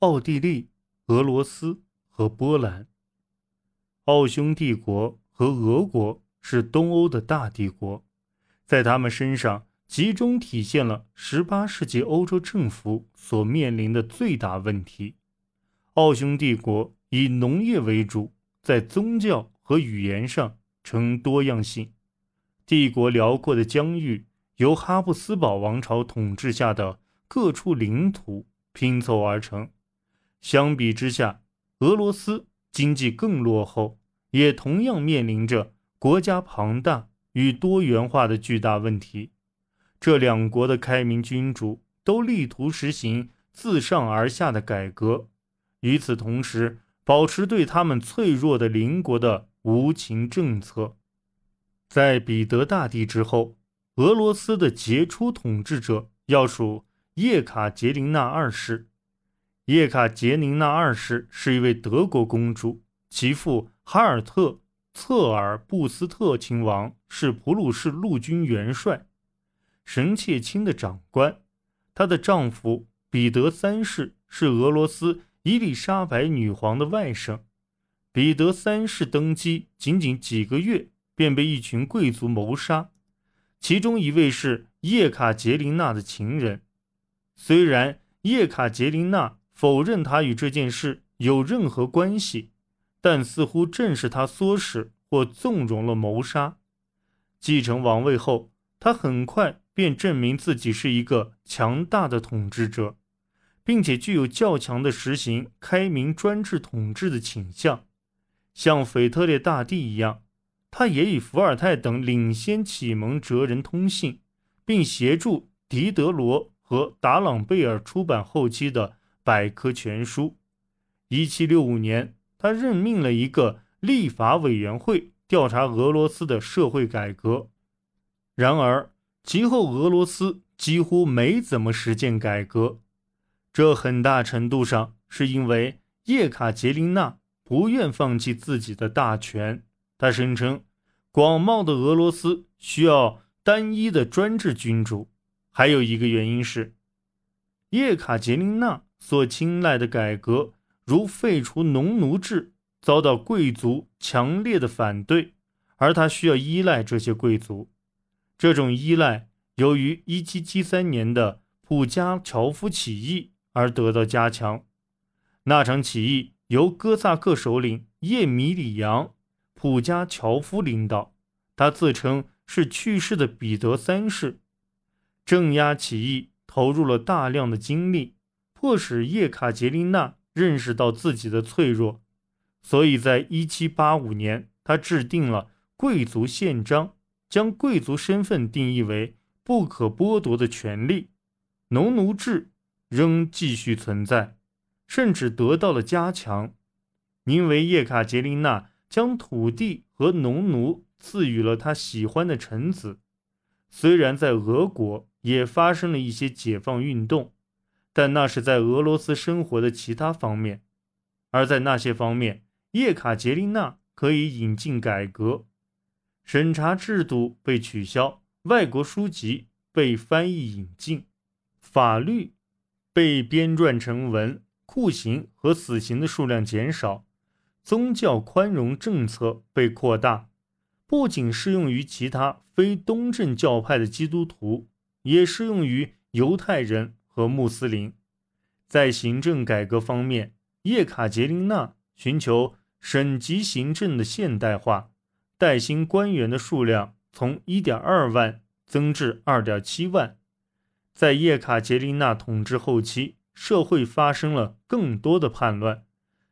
奥地利、俄罗斯和波兰。奥匈帝国和俄国是东欧的大帝国，在他们身上集中体现了18世纪欧洲政府所面临的最大问题。奥匈帝国以农业为主，在宗教和语言上呈多样性。帝国辽阔的疆域由哈布斯堡王朝统治下的各处领土拼凑而成。相比之下，俄罗斯经济更落后，也同样面临着国家庞大与多元化的巨大问题。这两国的开明君主都力图实行自上而下的改革，与此同时，保持对他们脆弱的邻国的无情政策。在彼得大帝之后，俄罗斯的杰出统治者要数叶卡捷琳娜二世。叶卡捷琳娜二世是一位德国公主，其父哈尔特·策尔布斯特亲王是普鲁士陆军元帅，神切卿的长官。她的丈夫彼得三世是俄罗斯伊丽莎白女皇的外甥。彼得三世登基仅仅几个月。便被一群贵族谋杀，其中一位是叶卡捷琳娜的情人。虽然叶卡捷琳娜否认他与这件事有任何关系，但似乎正是他唆使或纵容了谋杀。继承王位后，他很快便证明自己是一个强大的统治者，并且具有较强的实行开明专制统治的倾向，像腓特烈大帝一样。他也与伏尔泰等领先启蒙哲人通信，并协助狄德罗和达朗贝尔出版后期的百科全书。1765年，他任命了一个立法委员会调查俄罗斯的社会改革。然而，其后俄罗斯几乎没怎么实践改革，这很大程度上是因为叶卡捷琳娜不愿放弃自己的大权。他声称，广袤的俄罗斯需要单一的专制君主。还有一个原因是，叶卡捷琳娜所青睐的改革，如废除农奴制，遭到贵族强烈的反对，而他需要依赖这些贵族。这种依赖由于1773年的普加乔夫起义而得到加强。那场起义由哥萨克首领叶米里扬。普加乔夫领导，他自称是去世的彼得三世。镇压起义投入了大量的精力，迫使叶卡捷琳娜认识到自己的脆弱。所以在1785年，他制定了贵族宪章，将贵族身份定义为不可剥夺的权利。农奴制仍继续存在，甚至得到了加强，因为叶卡捷琳娜。将土地和农奴赐予了他喜欢的臣子。虽然在俄国也发生了一些解放运动，但那是在俄罗斯生活的其他方面。而在那些方面，叶卡捷琳娜可以引进改革，审查制度被取消，外国书籍被翻译引进，法律被编撰成文，酷刑和死刑的数量减少。宗教宽容政策被扩大，不仅适用于其他非东正教派的基督徒，也适用于犹太人和穆斯林。在行政改革方面，叶卡捷琳娜寻求省级行政的现代化，带薪官员的数量从1.2万增至2.7万。在叶卡捷琳娜统治后期，社会发生了更多的叛乱，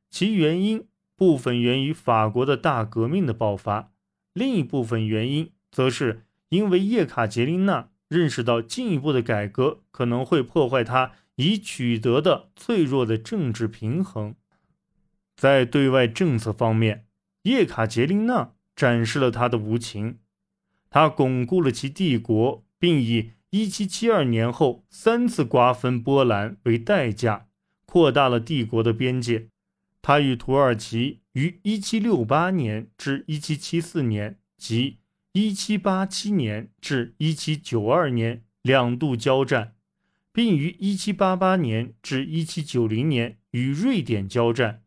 其原因。部分源于法国的大革命的爆发，另一部分原因则是因为叶卡捷琳娜认识到进一步的改革可能会破坏他已取得的脆弱的政治平衡。在对外政策方面，叶卡捷琳娜展示了他的无情，他巩固了其帝国，并以1772年后三次瓜分波兰为代价，扩大了帝国的边界。他与土耳其于1768年至1774年及1787年至1792年两度交战，并于1788年至1790年与瑞典交战。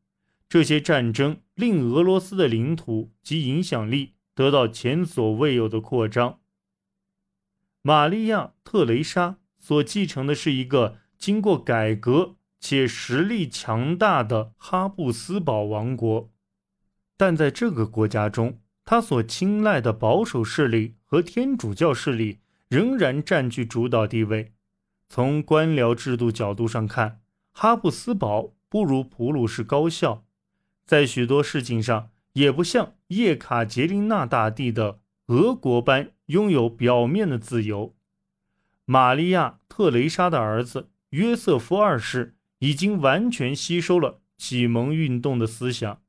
这些战争令俄罗斯的领土及影响力得到前所未有的扩张。玛利亚·特蕾莎所继承的是一个经过改革且实力强大的哈布斯堡王国，但在这个国家中，他所青睐的保守势力和天主教势力仍然占据主导地位。从官僚制度角度上看，哈布斯堡不如普鲁士高效。在许多事情上，也不像叶卡捷琳娜大帝的俄国般拥有表面的自由。玛利亚·特蕾莎的儿子约瑟夫二世已经完全吸收了启蒙运动的思想，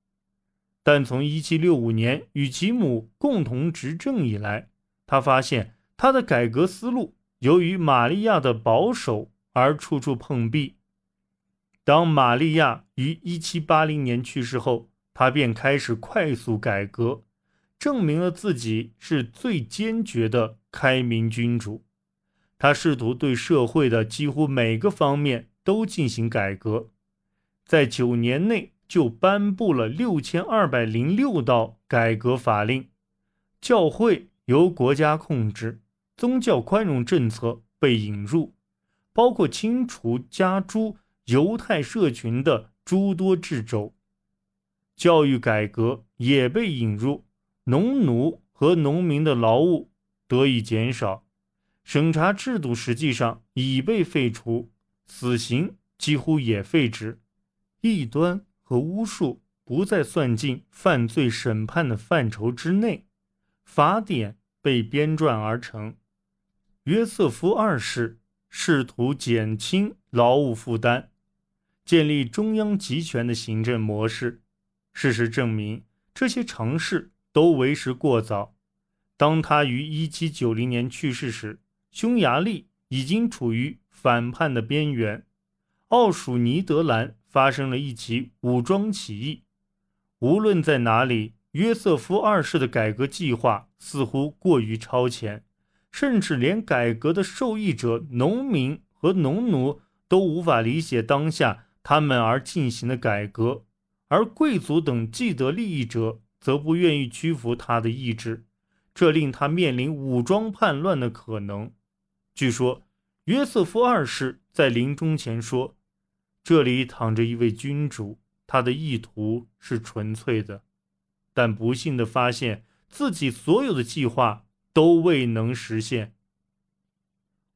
但从1765年与其母共同执政以来，他发现他的改革思路由于玛利亚的保守而处处碰壁。当玛利亚于1780年去世后，他便开始快速改革，证明了自己是最坚决的开明君主。他试图对社会的几乎每个方面都进行改革，在九年内就颁布了六千二百零六道改革法令，教会由国家控制，宗教宽容政策被引入，包括清除加诸。犹太社群的诸多掣肘，教育改革也被引入，农奴和农民的劳务得以减少，审查制度实际上已被废除，死刑几乎也废止，异端和巫术不再算进犯罪审判的范畴之内，法典被编撰而成。约瑟夫二世试图减轻劳务负担。建立中央集权的行政模式。事实证明，这些尝试都为时过早。当他于1790年去世时，匈牙利已经处于反叛的边缘，奥属尼德兰发生了一起武装起义。无论在哪里，约瑟夫二世的改革计划似乎过于超前，甚至连改革的受益者农民和农奴都无法理解当下。他们而进行的改革，而贵族等既得利益者则不愿意屈服他的意志，这令他面临武装叛乱的可能。据说，约瑟夫二世在临终前说：“这里躺着一位君主，他的意图是纯粹的。”但不幸的发现自己所有的计划都未能实现。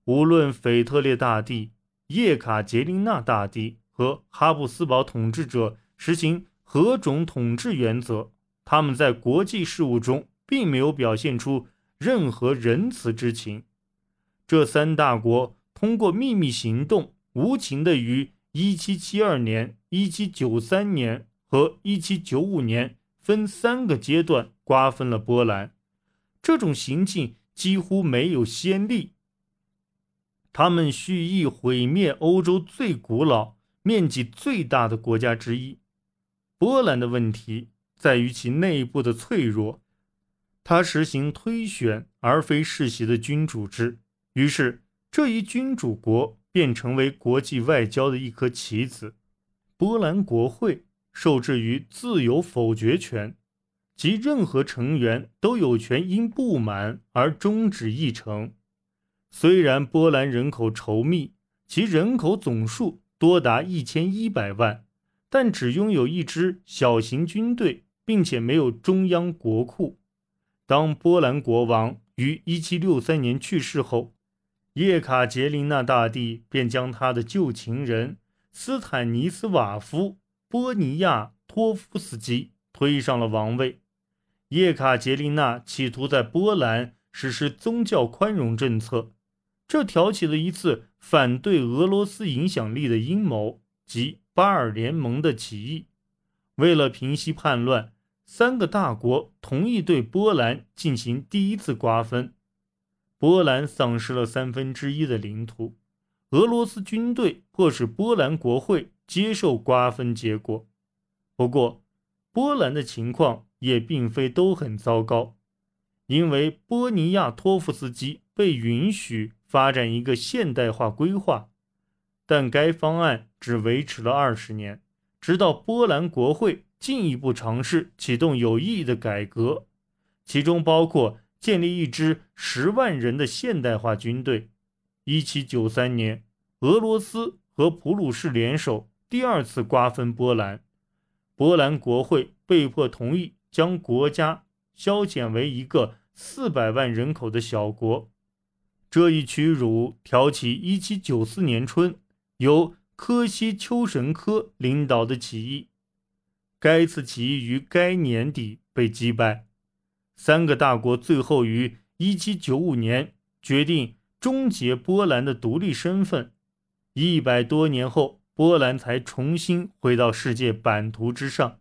无论腓特烈大帝、叶卡捷琳娜大帝。和哈布斯堡统治者实行何种统治原则？他们在国际事务中并没有表现出任何仁慈之情。这三大国通过秘密行动，无情的与1772年、1793年和1795年分三个阶段瓜分了波兰。这种行径几乎没有先例。他们蓄意毁灭欧洲最古老。面积最大的国家之一，波兰的问题在于其内部的脆弱。他实行推选而非世袭的君主制，于是这一君主国便成为国际外交的一颗棋子。波兰国会受制于自由否决权，即任何成员都有权因不满而终止议程。虽然波兰人口稠密，其人口总数。多达一千一百万，但只拥有一支小型军队，并且没有中央国库。当波兰国王于一七六三年去世后，叶卡捷琳娜大帝便将他的旧情人斯坦尼斯瓦夫·波尼亚托夫斯基推上了王位。叶卡捷琳娜企图在波兰实施宗教宽容政策。这挑起了一次反对俄罗斯影响力的阴谋，即巴尔联盟的起义。为了平息叛乱，三个大国同意对波兰进行第一次瓜分。波兰丧失了三分之一的领土。俄罗斯军队迫使波兰国会接受瓜分结果。不过，波兰的情况也并非都很糟糕，因为波尼亚托夫斯基被允许。发展一个现代化规划，但该方案只维持了二十年，直到波兰国会进一步尝试启动有意义的改革，其中包括建立一支十万人的现代化军队。一七九三年，俄罗斯和普鲁士联手第二次瓜分波兰，波兰国会被迫同意将国家削减为一个四百万人口的小国。这一屈辱挑起一七九四年春由科西丘什科领导的起义，该次起义于该年底被击败。三个大国最后于一七九五年决定。终结波兰的独立身份，一百多年后，波兰才重新回到世界版图之上。